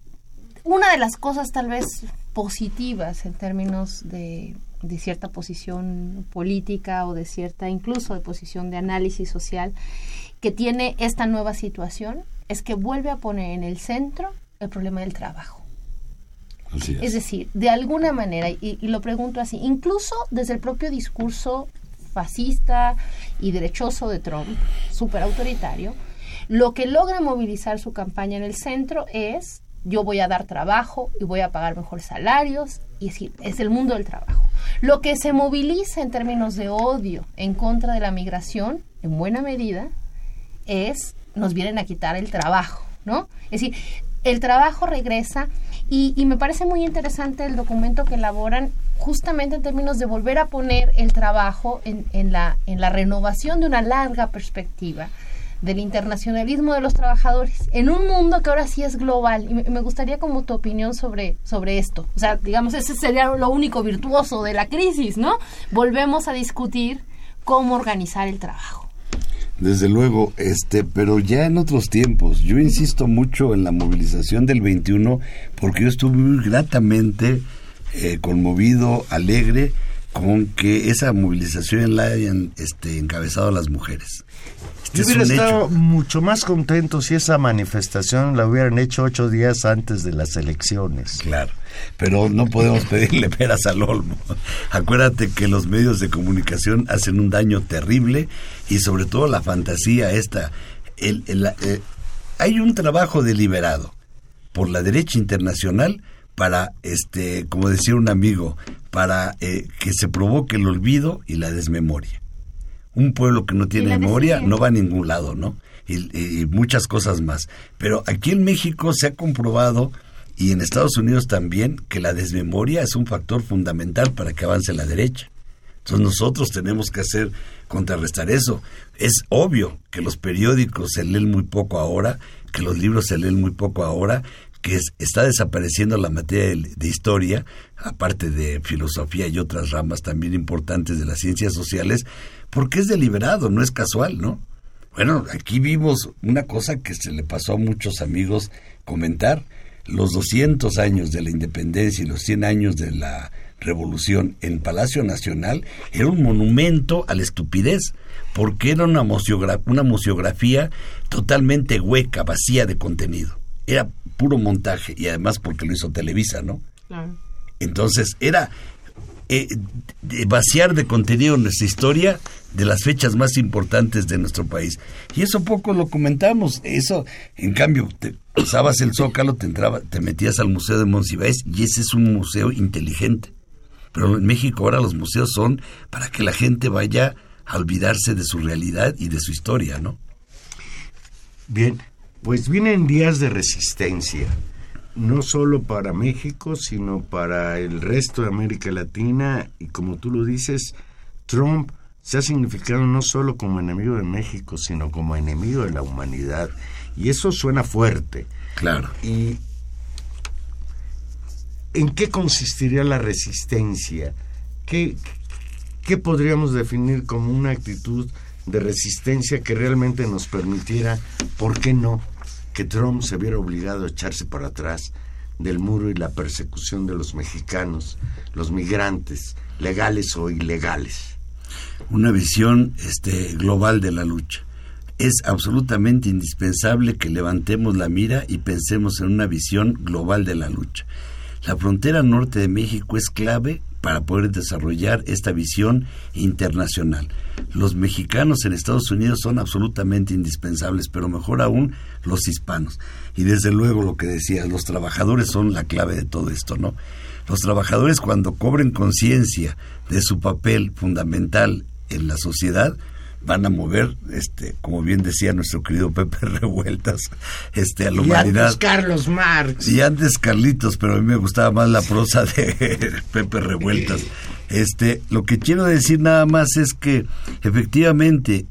S2: una de las cosas tal vez positivas en términos de, de cierta posición política o de cierta incluso de posición de análisis social que tiene esta nueva situación es que vuelve a poner en el centro el problema del trabajo.
S4: Así es.
S2: Es decir, de alguna manera, y, y lo pregunto así, incluso desde el propio discurso fascista y derechoso de Trump, súper autoritario, lo que logra movilizar su campaña en el centro es yo voy a dar trabajo y voy a pagar mejores salarios, y es, es el mundo del trabajo. Lo que se moviliza en términos de odio en contra de la migración, en buena medida, es nos vienen a quitar el trabajo, ¿no? Es decir, el trabajo regresa y, y me parece muy interesante el documento que elaboran justamente en términos de volver a poner el trabajo en, en la, en la renovación de una larga perspectiva del internacionalismo de los trabajadores en un mundo que ahora sí es global y me, gustaría como tu opinión sobre sobre esto o sea digamos ese sería lo único virtuoso de la crisis no volvemos a discutir cómo organizar el trabajo
S4: Desde luego, este, pero ya en otros tiempos. Yo insisto mucho en la movilización del 21 porque yo estuve muy gratamente eh, conmovido, alegre con que esa movilización la hayan este, encabezado las mujeres.
S3: Yo hubiera estado
S4: hecho.
S3: mucho más contento si esa manifestación la hubieran hecho ocho días antes de las elecciones.
S4: Claro, pero no podemos pedirle peras al olmo. Acuérdate que los medios de comunicación hacen un daño terrible y sobre todo la fantasía esta. El, el- eh, hay un trabajo deliberado por la derecha internacional para, este, como decía un amigo, para eh, que se provoque el olvido y la desmemoria. Un pueblo que no tiene memoria no va a ningún lado, ¿no? Y, y muchas cosas más. Pero aquí en México se ha comprobado, y en Estados Unidos también, que la desmemoria es un factor fundamental para que avance la derecha. Entonces nosotros tenemos que hacer, contrarrestar eso. Es obvio que los periódicos se leen muy poco ahora, que los libros se leen muy poco ahora, que es- está desapareciendo la materia de, historia, aparte de filosofía y otras ramas también importantes de las ciencias sociales, porque es deliberado, no es casual, ¿no? Bueno, aquí vimos una cosa que se le pasó a muchos amigos comentar. Los 200 años de la independencia y los 100 años de la revolución en Palacio Nacional era un monumento a la estupidez, porque era una museografía totalmente hueca, vacía de contenido. Era puro montaje y además porque lo hizo Televisa, ¿no? Entonces era eh, de vaciar de contenido nuestra historia de las fechas más importantes de nuestro país. Y eso poco lo comentamos. Eso, en cambio, te pasabas el Zócalo, te, entraba, te metías al Museo de Monsiváis y ese es un museo inteligente. Pero en México ahora los museos son para que la gente vaya a olvidarse de su realidad y de su historia, ¿no?
S3: Bien, pues vienen días de resistencia, no solo para México, sino para el resto de América Latina y como tú lo dices, Trump se ha significado no solo como enemigo de México, sino como enemigo de la humanidad. Y eso suena fuerte.
S4: Claro.
S3: ¿Y en qué consistiría la resistencia? ¿Qué, qué podríamos definir como una actitud de resistencia que realmente nos permitiera, ¿por qué no?, que Trump se viera obligado a echarse para atrás del muro y la persecución de los mexicanos, los migrantes, legales o ilegales.
S4: Una visión este, global de la lucha. Es absolutamente indispensable que levantemos la mira y pensemos en una visión global de la lucha. La frontera norte de México es clave para poder desarrollar esta visión internacional. Los mexicanos en Estados Unidos son absolutamente indispensables, pero mejor aún los hispanos. Y desde luego lo que decía, los trabajadores son la clave de todo esto, ¿no? Los trabajadores cuando cobren conciencia de su papel fundamental en la sociedad, van a mover, este, como bien decía nuestro querido Pepe Revueltas, este, a la humanidad.
S3: Antes Carlos Marx.
S4: Y antes Carlitos, pero a mí me gustaba más la prosa de Pepe Revueltas. Este, lo que quiero decir nada más es que efectivamente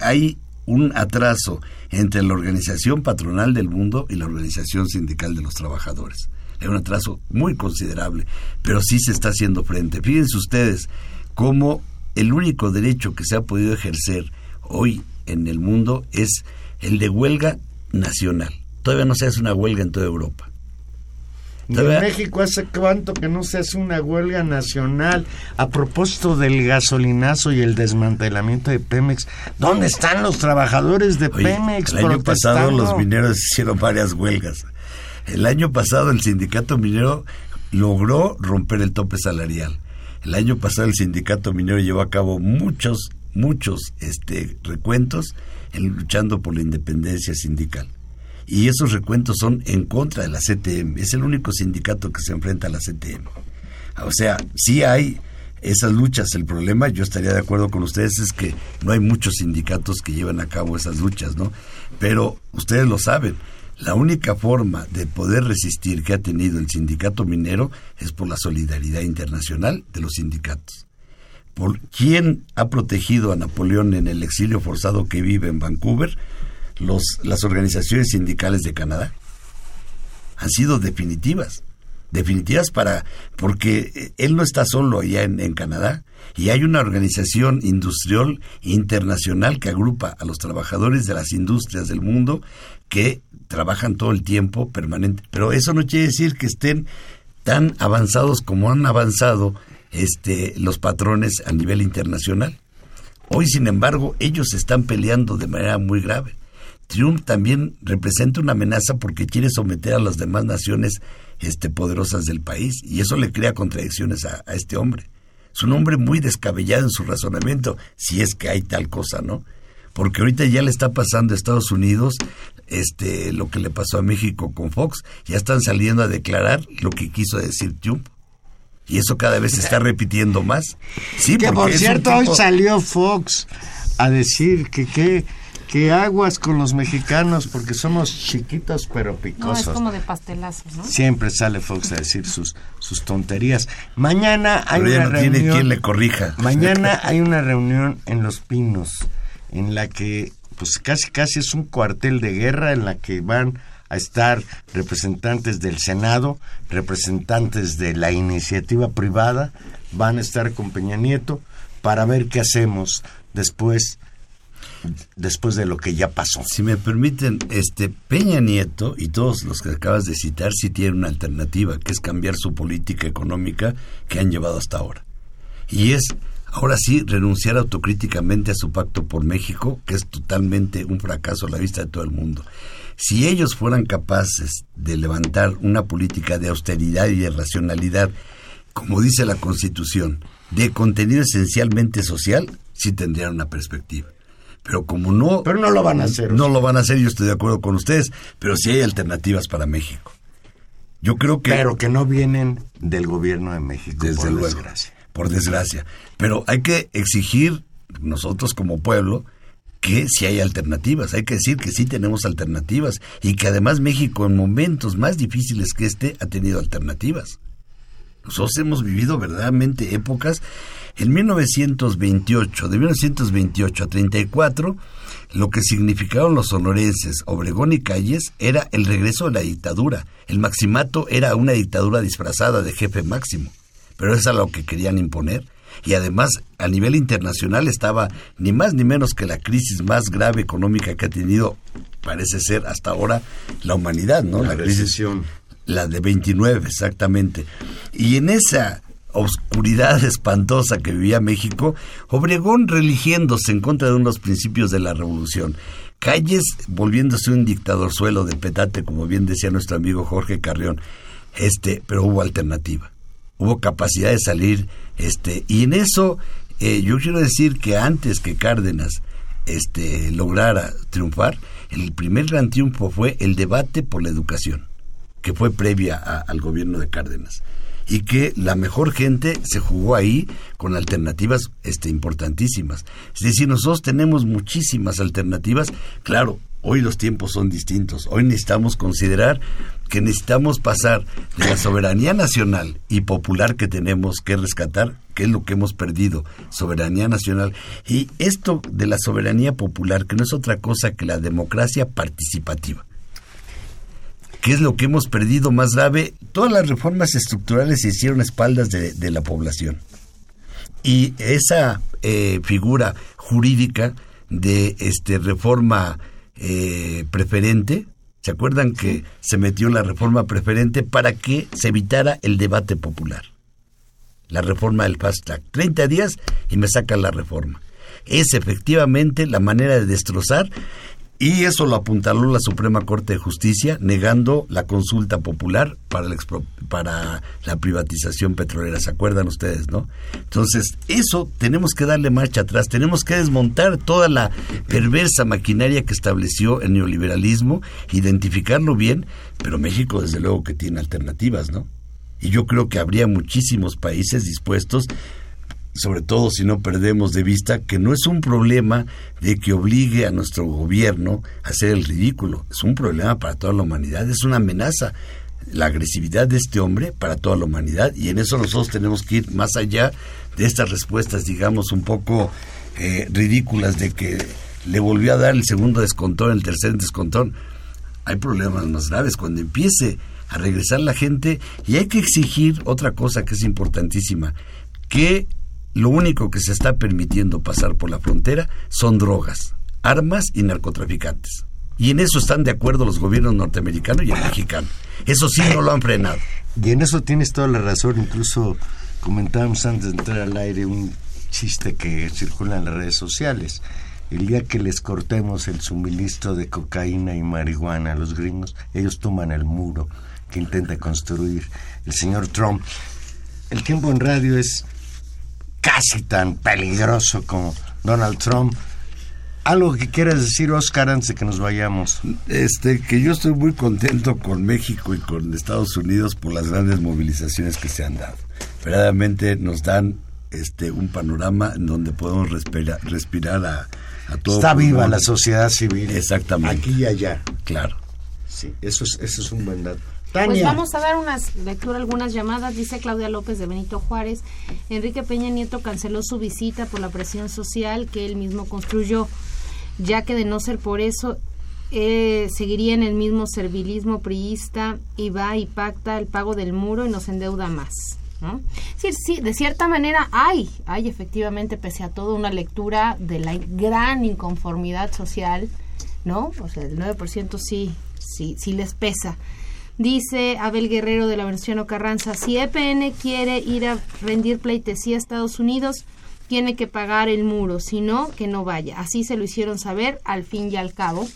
S4: hay un atraso entre la organización patronal del mundo y la organización sindical de los trabajadores. Hay un atraso muy considerable, pero sí se está haciendo frente. Fíjense ustedes cómo el único derecho que se ha podido ejercer hoy en el mundo es el de huelga nacional. Todavía no se hace una huelga en toda Europa.
S3: En México hace cuánto que no se hace una huelga nacional. A propósito del gasolinazo y el desmantelamiento de Pemex, ¿dónde están los trabajadores de Pemex?
S4: El año pasado los mineros hicieron varias huelgas. El año pasado el sindicato minero logró romper el tope salarial. El año pasado el sindicato minero llevó a cabo muchos, muchos este, recuentos en, luchando por la independencia sindical. Y esos recuentos son en contra de la CTM. Es el único sindicato que se enfrenta a la CTM. O sea, sí hay esas luchas. El problema, yo estaría de acuerdo con ustedes, es que no hay muchos sindicatos que llevan a cabo esas luchas, ¿no? Pero ustedes lo saben, la única forma de poder resistir que ha tenido el sindicato minero es por la solidaridad internacional de los sindicatos. ¿Por quién ha protegido a Napoleón en el exilio forzado que vive en Vancouver? Los, las organizaciones sindicales de Canadá. Han sido definitivas. Definitivas para. porque él no está solo allá en, en Canadá. Y hay una organización industrial internacional que agrupa a los trabajadores de las industrias del mundo que trabajan todo el tiempo permanente. Pero eso no quiere decir que estén tan avanzados como han avanzado este, los patrones a nivel internacional. Hoy, sin embargo, ellos están peleando de manera muy grave. Trump también representa una amenaza porque quiere someter a las demás naciones este, poderosas del país y eso le crea contradicciones a, a este hombre. Es un hombre muy descabellado en su razonamiento, si es que hay tal cosa, ¿no? Porque ahorita ya le está pasando a Estados Unidos este lo que le pasó a México con Fox, ya están saliendo a declarar lo que quiso decir Trump. Y eso cada vez se está repitiendo más. Sí,
S3: que por cierto, hoy salió Fox a decir que qué que aguas con los mexicanos porque somos chiquitos pero picosos.
S2: No, es como de pastelazos, ¿no?
S3: Siempre sale Fox a decir sus, sus tonterías. Mañana hay
S4: Pero ya
S3: una
S4: no tiene
S3: reunión.
S4: quien le corrija.
S3: Mañana hay una reunión en Los Pinos en la que pues casi casi es un cuartel de guerra en la que van a estar representantes del Senado, representantes de la iniciativa privada, van a estar con Peña Nieto para ver qué hacemos después después de lo que ya pasó.
S4: Si me permiten, este Peña Nieto y todos los que acabas de citar sí tienen una alternativa, que es cambiar su política económica que han llevado hasta ahora. Y es, ahora sí, renunciar autocríticamente a su pacto por México, que es totalmente un fracaso a la vista de todo el mundo. Si ellos fueran capaces de levantar una política de austeridad y de racionalidad, como dice la Constitución, de contenido esencialmente social, sí tendrían una perspectiva. Pero como no...
S3: Pero no lo van a hacer.
S4: No lo van a hacer, yo estoy de acuerdo con ustedes, pero sí hay alternativas para México. Yo creo que...
S3: Pero que no vienen del gobierno de México,
S4: Desde
S3: por
S4: luego,
S3: desgracia.
S4: Por desgracia. Pero hay que exigir, nosotros como pueblo, que si hay alternativas. Hay que decir que sí tenemos alternativas y que además México en momentos más difíciles que este ha tenido alternativas. Nosotros hemos vivido verdaderamente épocas. En 1928, de 1928 a 34, lo que significaron los sonorenses, Obregón y Calles, era el regreso de la dictadura. El maximato era una dictadura disfrazada de jefe máximo, pero es lo que querían imponer. Y además, a nivel internacional estaba ni más ni menos que la crisis más grave económica que ha tenido, parece ser hasta ahora, la humanidad, ¿no?
S3: La
S4: crisis,
S3: recesión.
S4: la de 29, exactamente. Y en esa oscuridad espantosa que vivía México, Obregón religiéndose en contra de unos principios de la revolución. Calles volviéndose un dictador suelo de petate, como bien decía nuestro amigo Jorge Carrión. Este, pero hubo alternativa. Hubo capacidad de salir, este, y en eso eh, yo quiero decir que antes que Cárdenas este, lograra triunfar, el primer gran triunfo fue el debate por la educación, que fue previa al gobierno de Cárdenas y que la mejor gente se jugó ahí con alternativas este, importantísimas. Es decir, nosotros tenemos muchísimas alternativas. Claro, hoy los tiempos son distintos. Hoy necesitamos considerar que necesitamos pasar de la soberanía nacional y popular que tenemos que rescatar, que es lo que hemos perdido, soberanía nacional. Y esto de la soberanía popular, que no es otra cosa que la democracia participativa. ¿Qué es lo que hemos perdido más grave? Todas las reformas estructurales se hicieron a espaldas de, de la población. Y esa eh, figura jurídica de este reforma eh, preferente, ¿se acuerdan que se metió la reforma preferente para que se evitara el debate popular? La reforma del fast track. 30 días y me sacan la reforma. Es efectivamente la manera de destrozar y eso lo apuntaló la Suprema Corte de Justicia, negando la consulta popular para la, expro- para la privatización petrolera. ¿Se acuerdan ustedes, no? Entonces, eso tenemos que darle marcha atrás. Tenemos que desmontar toda la perversa maquinaria que estableció el neoliberalismo, identificarlo bien, pero México, desde luego, que tiene alternativas, ¿no? Y yo creo que habría muchísimos países dispuestos sobre todo si no perdemos de vista que no es un problema de que obligue a nuestro gobierno a hacer el ridículo, es un problema para toda la humanidad, es una amenaza la agresividad de este hombre para toda la humanidad y en eso nosotros tenemos que ir más allá de estas respuestas, digamos, un poco eh, ridículas de que le volvió a dar el segundo descontón, el tercer descontón. Hay problemas más graves cuando empiece a regresar la gente y hay que exigir otra cosa que es importantísima, que lo único que se está permitiendo pasar por la frontera son drogas, armas y narcotraficantes. Y en eso están de acuerdo los gobiernos norteamericanos y el mexicano. Eso sí no lo han frenado.
S3: Y en eso tienes toda la razón. Incluso comentábamos antes de entrar al aire un chiste que circula en las redes sociales. El día que les cortemos el suministro de cocaína y marihuana a los gringos, ellos toman el muro que intenta construir el señor Trump. El tiempo en radio es casi tan peligroso como Donald Trump. Algo que quieras decir, Oscar, antes de que nos vayamos.
S4: Este, que yo estoy muy contento con México y con Estados Unidos por las grandes movilizaciones que se han dado. Verdaderamente nos dan este un panorama en donde podemos respirar, respirar a, a todo.
S3: Está viva la sociedad civil.
S4: Exactamente.
S3: Aquí y allá.
S4: Claro.
S3: Sí, eso es, eso es un buen dato.
S2: Pues vamos a dar unas lectura algunas llamadas. Dice Claudia López de Benito Juárez. Enrique Peña Nieto canceló su visita por la presión social que él mismo construyó, ya que de no ser por eso eh, seguiría en el mismo servilismo priista y va y pacta el pago del muro y nos endeuda más. ¿no? Sí, sí, de cierta manera hay, hay efectivamente, pese a todo, una lectura de la gran inconformidad social, ¿no? O sea, el 9% sí, sí, sí les pesa. Dice Abel Guerrero de la versión Carranza, si EPN quiere ir a rendir pleitesía a Estados Unidos, tiene que pagar el muro, si no, que no vaya. Así se lo hicieron saber al fin y al cabo.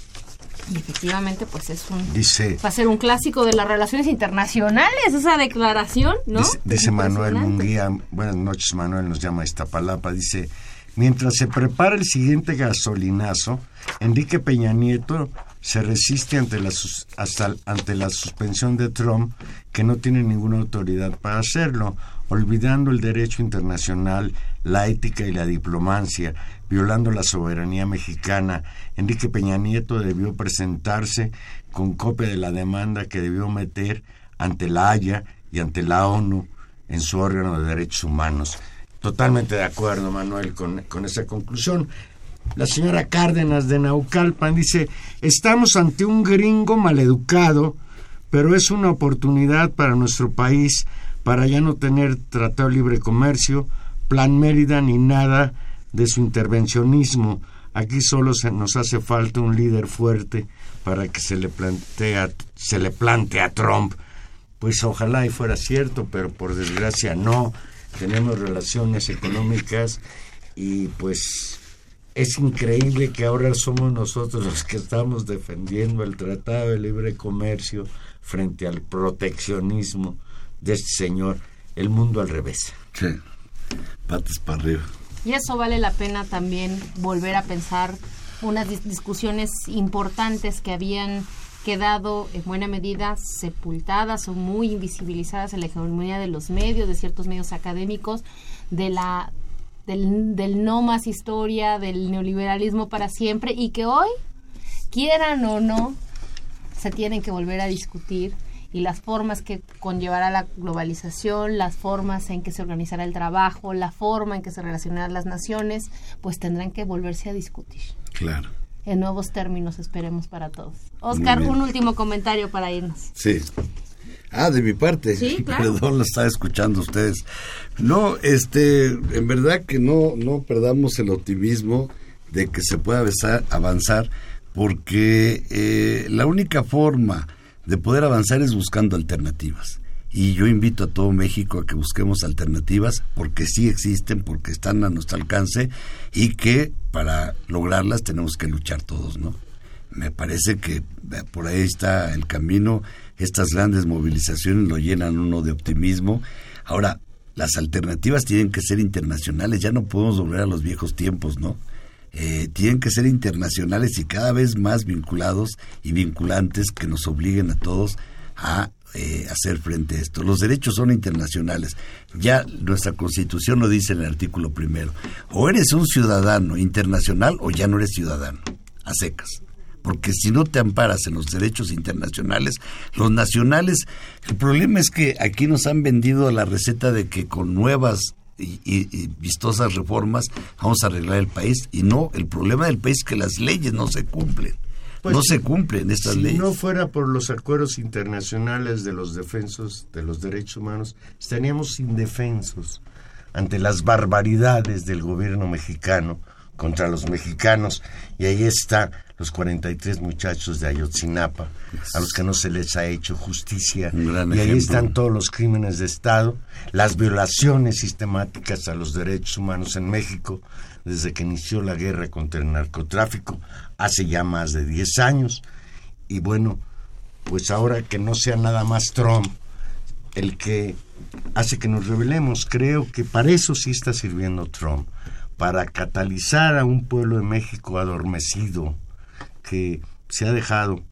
S2: Y efectivamente, pues es un...
S3: Dice,
S2: Va a ser un clásico de las relaciones internacionales, esa declaración, ¿no?
S3: dice, dice Manuel. Munguía, buenas noches Manuel, nos llama Iztapalapa, dice, mientras se prepara el siguiente gasolinazo, Enrique Peña Nieto se resiste ante la, hasta- ante la suspensión de Trump, que no tiene ninguna autoridad para hacerlo, olvidando el derecho internacional, la ética y la diplomacia, violando la soberanía mexicana. Enrique Peña Nieto debió presentarse con copia de la demanda que debió meter ante la Haya y ante la ONU en su órgano de derechos humanos. Totalmente de acuerdo, Manuel, con, con esa conclusión. La señora Cárdenas de Naucalpan dice, estamos ante un gringo maleducado, pero es una oportunidad para nuestro país para ya no tener tratado de libre comercio, Plan Mérida ni nada de su intervencionismo. Aquí solo se nos hace falta un líder fuerte para que se le plantea, se le plante a Trump. Pues ojalá y fuera cierto, pero por desgracia no. Tenemos relaciones económicas y pues es increíble que ahora somos nosotros los que estamos defendiendo el Tratado de Libre Comercio frente al proteccionismo de este señor. El mundo al revés.
S4: Sí, patas para arriba.
S2: Y eso vale la pena también volver a pensar unas dis- discusiones importantes que habían quedado en buena medida sepultadas o muy invisibilizadas en la hegemonía de los medios, de ciertos medios académicos, de la del, del no más historia, del neoliberalismo para siempre y que hoy, quieran o no, se tienen que volver a discutir y las formas que conllevará la globalización, las formas en que se organizará el trabajo, la forma en que se relacionarán las naciones, pues tendrán que volverse a discutir
S4: Claro.
S2: en nuevos términos, esperemos para todos. Oscar, un último comentario para irnos.
S4: Sí. Ah, de mi parte.
S2: Sí, claro.
S4: Perdón, lo estaba escuchando ustedes. No, este, en verdad que no, no perdamos el optimismo de que se pueda avanzar, avanzar porque eh, la única forma de poder avanzar es buscando alternativas. Y yo invito a todo México a que busquemos alternativas porque sí existen, porque están a nuestro alcance y que para lograrlas tenemos que luchar todos, ¿no? Me parece que eh, por ahí está el camino, estas grandes movilizaciones lo llenan uno de optimismo. Ahora, las alternativas tienen que ser internacionales, ya no podemos volver a los viejos tiempos, ¿no? Eh, tienen que ser internacionales y cada vez más vinculados y vinculantes que nos obliguen a todos a eh, hacer frente a esto. Los derechos son internacionales. Ya nuestra constitución lo dice en el artículo primero. O eres un ciudadano internacional o ya no eres ciudadano, a secas. Porque si no te amparas en los derechos internacionales, los nacionales, el problema es que aquí nos han vendido la receta de que con nuevas y, y- y vistosas reformas vamos a arreglar el país. Y no, el problema del país es que las leyes no se cumplen.
S3: Pues,
S4: no se cumplen estas
S3: si
S4: leyes.
S3: no fuera por los acuerdos internacionales de los defensos de los derechos humanos, estaríamos indefensos ante las barbaridades del gobierno mexicano contra los mexicanos. Y ahí está los 43 muchachos de Ayotzinapa, a los que no se les ha hecho justicia. Y ahí están todos los crímenes de Estado, las violaciones sistemáticas a los derechos humanos en México desde que inició la guerra contra el narcotráfico hace ya más de 10 años. Y bueno, pues ahora que no sea nada más Trump el que hace que nos rebelemos, creo que para eso sí está sirviendo Trump, para catalizar a un pueblo de México adormecido que se ha dejado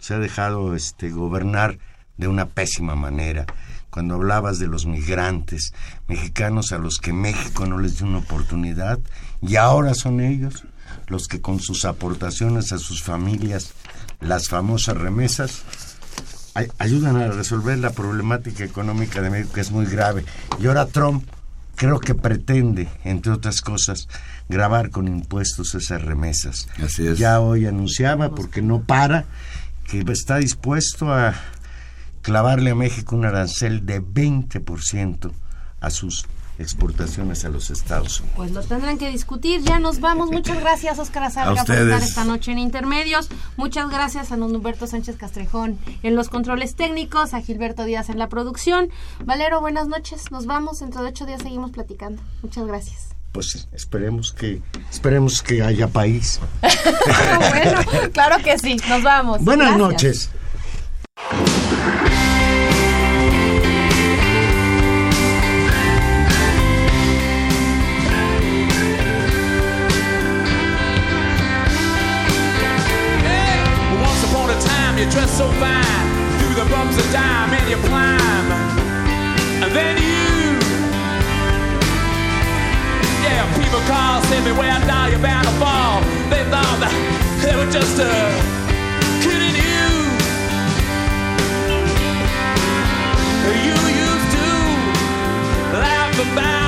S3: se ha dejado este gobernar de una pésima manera. Cuando hablabas de los migrantes mexicanos a los que México no les dio una oportunidad y ahora son ellos los que con sus aportaciones a sus familias, las famosas remesas, ay- ayudan a resolver la problemática económica de México que es muy grave. Y ahora Trump creo que pretende, entre otras cosas, grabar con impuestos esas remesas.
S4: Así es.
S3: Ya hoy anunciaba, porque no para, que está dispuesto a clavarle a México un arancel de 20% a sus exportaciones a los Estados Unidos.
S2: Pues lo tendrán que discutir. Ya nos vamos. Muchas gracias, Oscar Azarca, por estar esta noche en Intermedios. Muchas gracias a don Humberto Sánchez Castrejón en los controles técnicos, a Gilberto Díaz en la producción. Valero, buenas noches. Nos vamos. Dentro de ocho días seguimos platicando. Muchas gracias.
S3: Pues esperemos que esperemos que haya país.
S2: bueno, claro que sí. Nos vamos.
S3: Buenas
S2: Gracias.
S3: noches.
S5: drops a dime and you climb. And then you. Yeah, people cross everywhere, now you're bound to fall. They thought that they were just a. kidding you. You used to laugh about.